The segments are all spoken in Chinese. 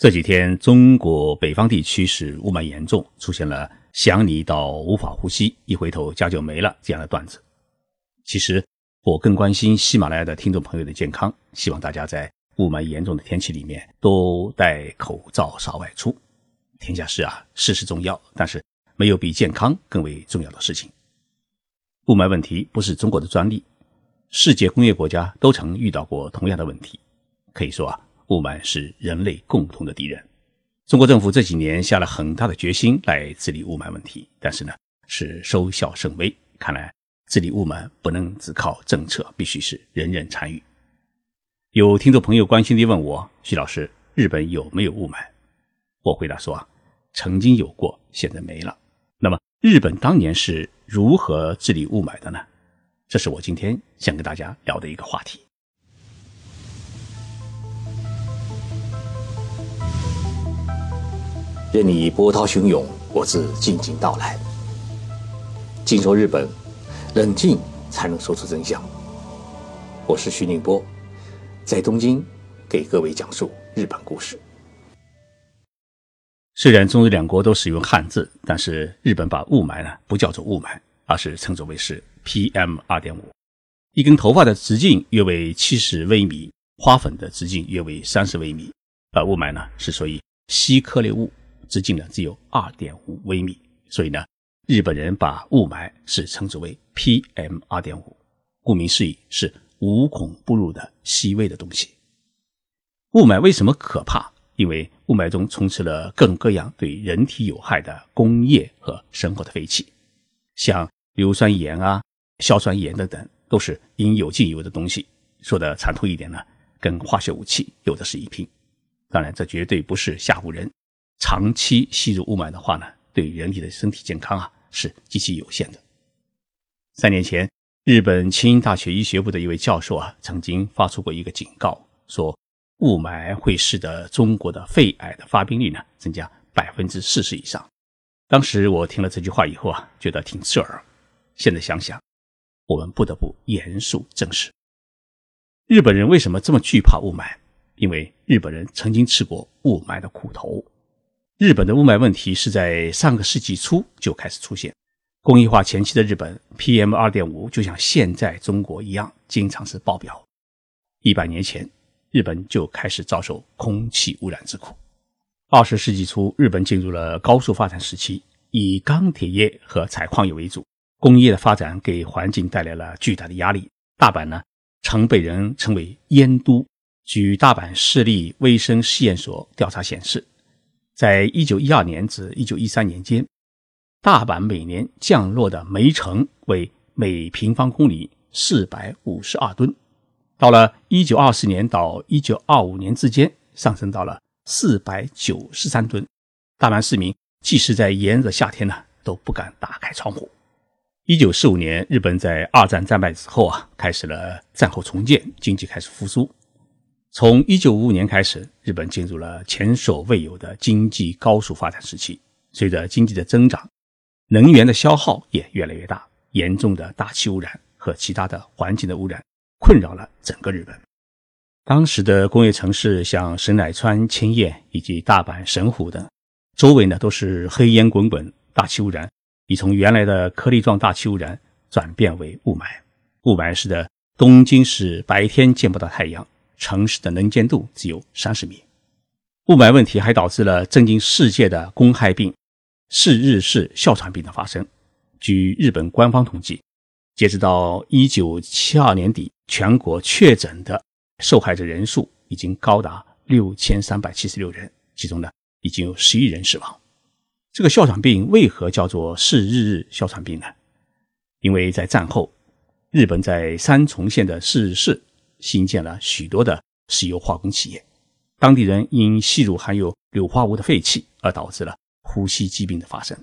这几天，中国北方地区是雾霾严重，出现了想你到无法呼吸，一回头家就没了这样的段子。其实，我更关心喜马拉雅的听众朋友的健康，希望大家在雾霾严重的天气里面都戴口罩，少外出。天下事啊，事事重要，但是没有比健康更为重要的事情。雾霾问题不是中国的专利，世界工业国家都曾遇到过同样的问题。可以说啊。雾霾是人类共同的敌人。中国政府这几年下了很大的决心来治理雾霾问题，但是呢，是收效甚微。看来治理雾霾不能只靠政策，必须是人人参与。有听众朋友关心地问我：“徐老师，日本有没有雾霾？”我回答说：“啊，曾经有过，现在没了。”那么，日本当年是如何治理雾霾的呢？这是我今天想跟大家聊的一个话题。任你波涛汹涌，我自静静到来。静说日本，冷静才能说出真相。我是徐宁波，在东京给各位讲述日本故事。虽然中日两国都使用汉字，但是日本把雾霾呢不叫做雾霾，而是称作为是 PM 二点五。一根头发的直径约为七十微米，花粉的直径约为三十微米，而雾霾呢是属于稀颗粒物。直径呢只有二点五微米，所以呢，日本人把雾霾是称之为 PM 二点五，顾名思义是无孔不入的细微的东西。雾霾为什么可怕？因为雾霾中充斥了各种各样对人体有害的工业和生活的废气，像硫酸盐啊、硝酸盐等等，都是应有尽有的东西。说的残酷一点呢，跟化学武器有的是一拼。当然，这绝对不是吓唬人。长期吸入雾霾的话呢，对人体的身体健康啊是极其有限的。三年前，日本庆应大学医学部的一位教授啊，曾经发出过一个警告，说雾霾会使得中国的肺癌的发病率呢增加百分之四十以上。当时我听了这句话以后啊，觉得挺刺耳。现在想想，我们不得不严肃正视。日本人为什么这么惧怕雾霾？因为日本人曾经吃过雾霾的苦头。日本的雾霾问题是在上个世纪初就开始出现。工业化前期的日本，PM 二点五就像现在中国一样，经常是爆表。一百年前，日本就开始遭受空气污染之苦。二十世纪初，日本进入了高速发展时期，以钢铁业和采矿业为主。工业的发展给环境带来了巨大的压力。大阪呢，曾被人称为“烟都”。据大阪市立卫生试验所调查显示。在一九一二年至一九一三年间，大阪每年降落的煤层为每平方公里四百五十二吨，到了一九二四年到一九二五年之间，上升到了四百九十三吨。大阪市民即使在炎热的夏天呢，都不敢打开窗户。一九四五年，日本在二战战败之后啊，开始了战后重建，经济开始复苏。从一九五五年开始，日本进入了前所未有的经济高速发展时期。随着经济的增长，能源的消耗也越来越大，严重的大气污染和其他的环境的污染困扰了整个日本。当时的工业城市像神奈川、千叶以及大阪、神户等，周围呢都是黑烟滚滚，大气污染已从原来的颗粒状大气污染转变为雾霾。雾霾使得东京市白天见不到太阳。城市的能见度只有三十米，雾霾问题还导致了震惊世界的公害病——四日式哮喘病的发生。据日本官方统计，截止到一九七二年底，全国确诊的受害者人数已经高达六千三百七十六人，其中呢已经有十一人死亡。这个哮喘病为何叫做四日日哮喘病呢？因为在战后，日本在三重县的四日市。新建了许多的石油化工企业，当地人因吸入含有硫化物的废气而导致了呼吸疾病的发生。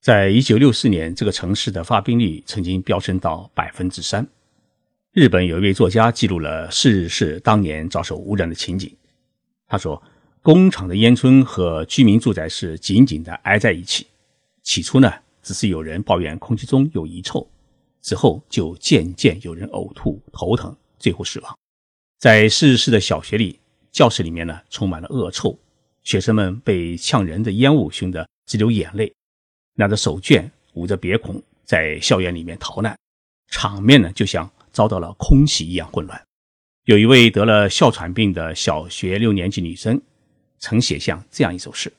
在一九六四年，这个城市的发病率曾经飙升到百分之三。日本有一位作家记录了四日市当年遭受污染的情景。他说：“工厂的烟囱和居民住宅是紧紧地挨在一起。起初呢，只是有人抱怨空气中有遗臭，之后就渐渐有人呕吐、头疼，最后死亡。”在市市的小学里，教室里面呢充满了恶臭，学生们被呛人的烟雾熏得直流眼泪，拿着手绢捂着鼻孔在校园里面逃难，场面呢就像遭到了空袭一样混乱。有一位得了哮喘病的小学六年级女生，曾写下这样一首诗：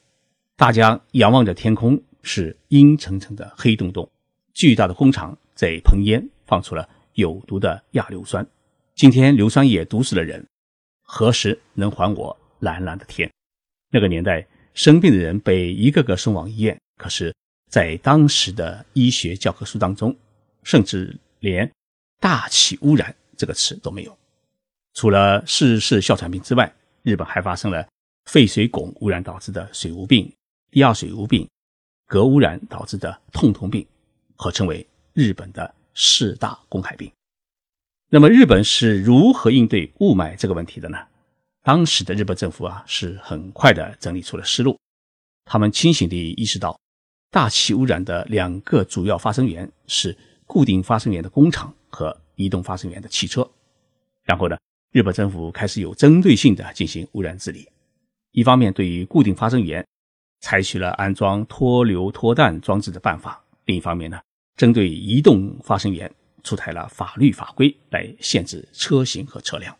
大家仰望着天空，是阴沉沉的黑洞洞，巨大的工厂在喷烟，放出了有毒的亚硫酸。今天硫酸也毒死了人，何时能还我蓝蓝的天？那个年代，生病的人被一个个送往医院，可是，在当时的医学教科书当中，甚至连“大气污染”这个词都没有。除了四氏哮喘病之外，日本还发生了废水汞污染导致的水污病、亚水污病、镉污染导致的痛痛病，合称为日本的四大公害病。那么日本是如何应对雾霾这个问题的呢？当时的日本政府啊是很快的整理出了思路，他们清醒地意识到，大气污染的两个主要发生源是固定发生源的工厂和移动发生源的汽车。然后呢，日本政府开始有针对性的进行污染治理，一方面对于固定发生源采取了安装脱硫脱氮装置的办法，另一方面呢，针对移动发生源。出台了法律法规来限制车型和车辆。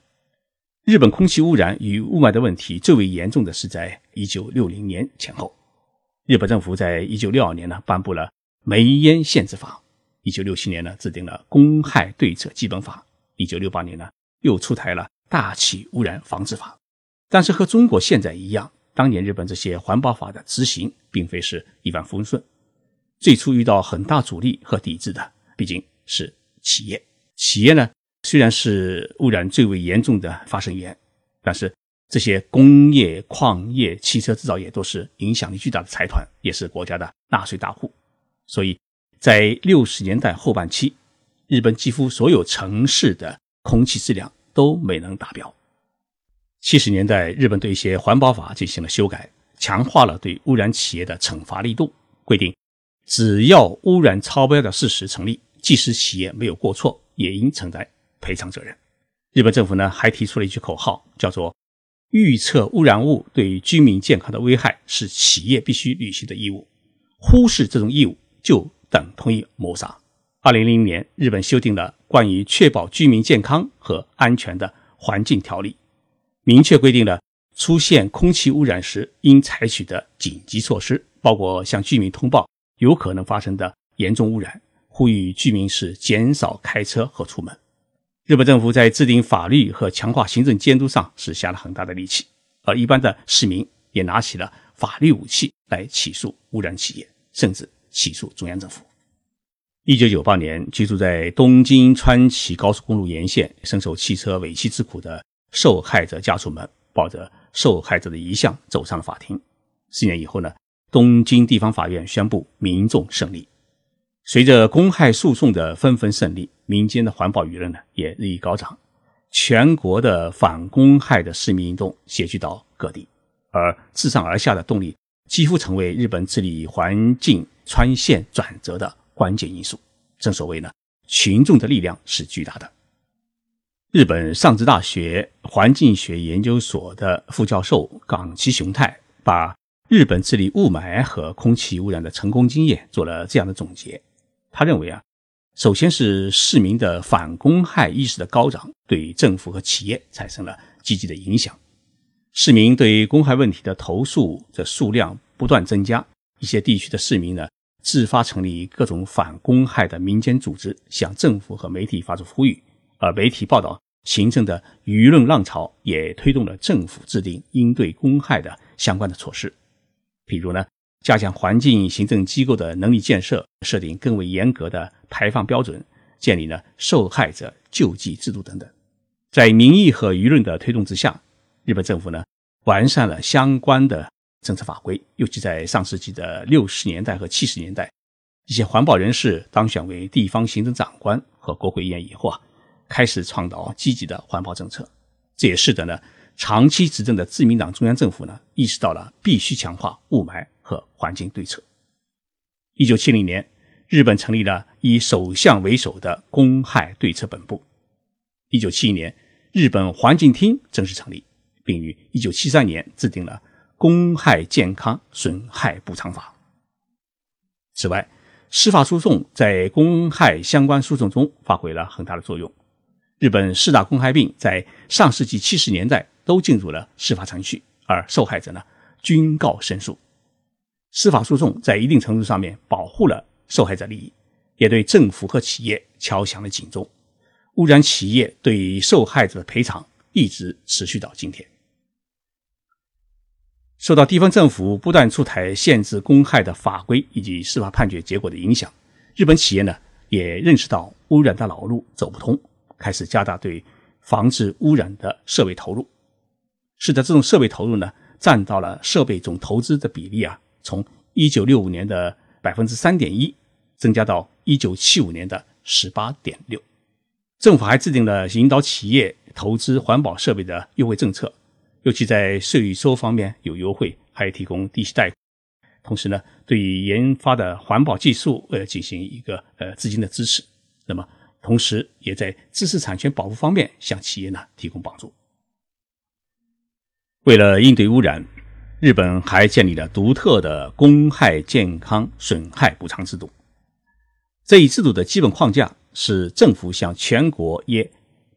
日本空气污染与雾霾的问题最为严重的是在1960年前后。日本政府在1962年呢颁布了煤烟限制法，1967年呢制定了公害对策基本法，1968年呢又出台了大气污染防治法。但是和中国现在一样，当年日本这些环保法的执行并非是一帆风顺，最初遇到很大阻力和抵制的，毕竟是。企业，企业呢，虽然是污染最为严重的发生源，但是这些工业、矿业、汽车制造业都是影响力巨大的财团，也是国家的纳税大户。所以，在六十年代后半期，日本几乎所有城市的空气质量都没能达标。七十年代，日本对一些环保法进行了修改，强化了对污染企业的惩罚力度，规定只要污染超标的事实成立。即使企业没有过错，也应承担赔偿责任。日本政府呢还提出了一句口号，叫做“预测污染物对于居民健康的危害是企业必须履行的义务，忽视这种义务就等同于谋杀”。二零零零年，日本修订了关于确保居民健康和安全的环境条例，明确规定了出现空气污染时应采取的紧急措施，包括向居民通报有可能发生的严重污染。呼吁居民是减少开车和出门。日本政府在制定法律和强化行政监督上是下了很大的力气，而一般的市民也拿起了法律武器来起诉污染企业，甚至起诉中央政府。一九九八年，居住在东京川崎高速公路沿线、深受汽车尾气之苦的受害者家属们，抱着受害者的遗像走上了法庭。四年以后呢，东京地方法院宣布民众胜利。随着公害诉讼的纷纷胜利，民间的环保舆论呢也日益高涨，全国的反公害的市民运动席聚到各地，而自上而下的动力几乎成为日本治理环境穿线转折的关键因素。正所谓呢，群众的力量是巨大的。日本上智大学环境学研究所的副教授冈崎雄太把日本治理雾霾和空气污染的成功经验做了这样的总结。他认为啊，首先是市民的反公害意识的高涨，对政府和企业产生了积极的影响。市民对公害问题的投诉的数量不断增加，一些地区的市民呢自发成立各种反公害的民间组织，向政府和媒体发出呼吁。而媒体报道形成的舆论浪潮，也推动了政府制定应对公害的相关的措施，比如呢。加强环境行政机构的能力建设，设定更为严格的排放标准，建立了受害者救济制度等等。在民意和舆论的推动之下，日本政府呢完善了相关的政策法规。尤其在上世纪的六十年代和七十年代，一些环保人士当选为地方行政长官和国会议员以后啊，开始倡导积极的环保政策。这也使得呢长期执政的自民党中央政府呢意识到了必须强化雾霾。和环境对策。一九七零年，日本成立了以首相为首的公害对策本部。一九七一年，日本环境厅正式成立，并于一九七三年制定了《公害健康损害补偿法。此外，司法诉讼在公害相关诉讼中发挥了很大的作用。日本四大公害病在上世纪七十年代都进入了司法程序，而受害者呢均告胜诉。司法诉讼在一定程度上面保护了受害者利益，也对政府和企业敲响了警钟。污染企业对受害者的赔偿一直持续到今天。受到地方政府不断出台限制公害的法规以及司法判决结果的影响，日本企业呢也认识到污染的老路走不通。开始加大对防治污染的设备投入，使得这种设备投入呢，占到了设备总投资的比例啊，从一九六五年的百分之三点一，增加到一九七五年的十八点六。政府还制定了引导企业投资环保设备的优惠政策，尤其在税收方面有优惠，还提供低息贷款，同时呢，对于研发的环保技术呃进行一个呃资金的支持。那么。同时，也在知识产权保护方面向企业呢提供帮助。为了应对污染，日本还建立了独特的公害健康损害补偿制度。这一制度的基本框架是政府向全国约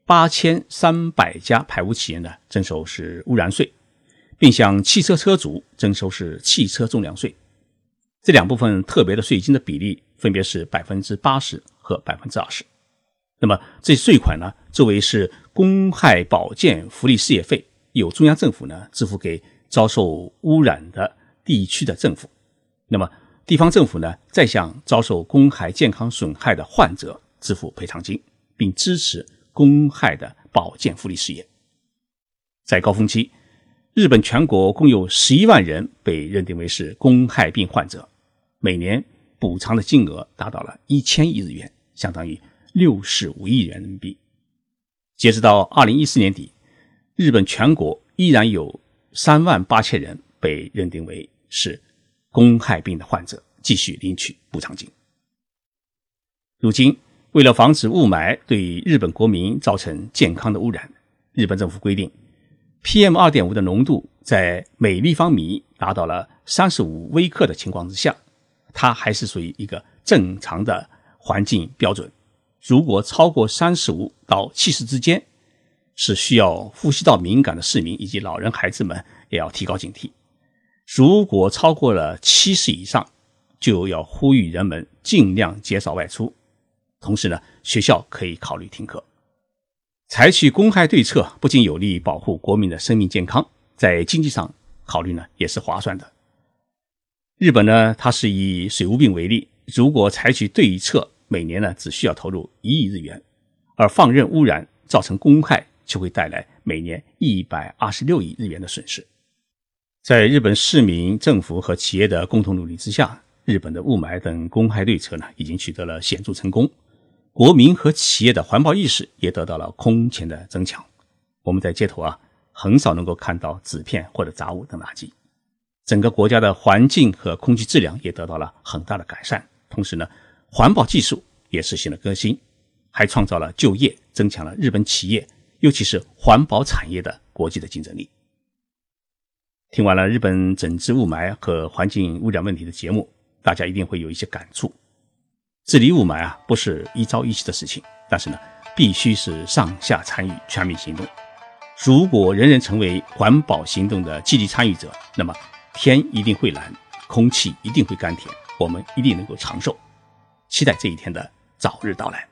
八千三百家排污企业呢征收是污染税，并向汽车车主征收是汽车重量税。这两部分特别的税金的比例分别是百分之八十和百分之二十。那么这税款呢，作为是公害保健福利事业费，由中央政府呢支付给遭受污染的地区的政府。那么地方政府呢，再向遭受公害健康损害的患者支付赔偿金，并支持公害的保健福利事业。在高峰期，日本全国共有十一万人被认定为是公害病患者，每年补偿的金额达到了一千亿日元，相当于。六十五亿元人民币。截止到二零一四年底，日本全国依然有三万八千人被认定为是公害病的患者，继续领取补偿金。如今，为了防止雾霾对日本国民造成健康的污染，日本政府规定，PM 二点五的浓度在每立方米达到了三十五微克的情况之下，它还是属于一个正常的环境标准。如果超过三十五到七十之间，是需要呼吸道敏感的市民以及老人孩子们也要提高警惕。如果超过了七十以上，就要呼吁人们尽量减少外出。同时呢，学校可以考虑停课。采取公害对策，不仅有利于保护国民的生命健康，在经济上考虑呢也是划算的。日本呢，它是以水污病为例，如果采取对策。每年呢，只需要投入一亿日元，而放任污染造成公害，就会带来每年一百二十六亿日元的损失。在日本市民、政府和企业的共同努力之下，日本的雾霾等公害对策呢，已经取得了显著成功。国民和企业的环保意识也得到了空前的增强。我们在街头啊，很少能够看到纸片或者杂物等垃圾。整个国家的环境和空气质量也得到了很大的改善。同时呢，环保技术也实现了革新，还创造了就业，增强了日本企业，尤其是环保产业的国际的竞争力。听完了日本整治雾霾和环境污染问题的节目，大家一定会有一些感触。治理雾霾啊，不是一朝一夕的事情，但是呢，必须是上下参与，全民行动。如果人人成为环保行动的积极参与者，那么天一定会蓝，空气一定会甘甜，我们一定能够长寿。期待这一天的早日到来。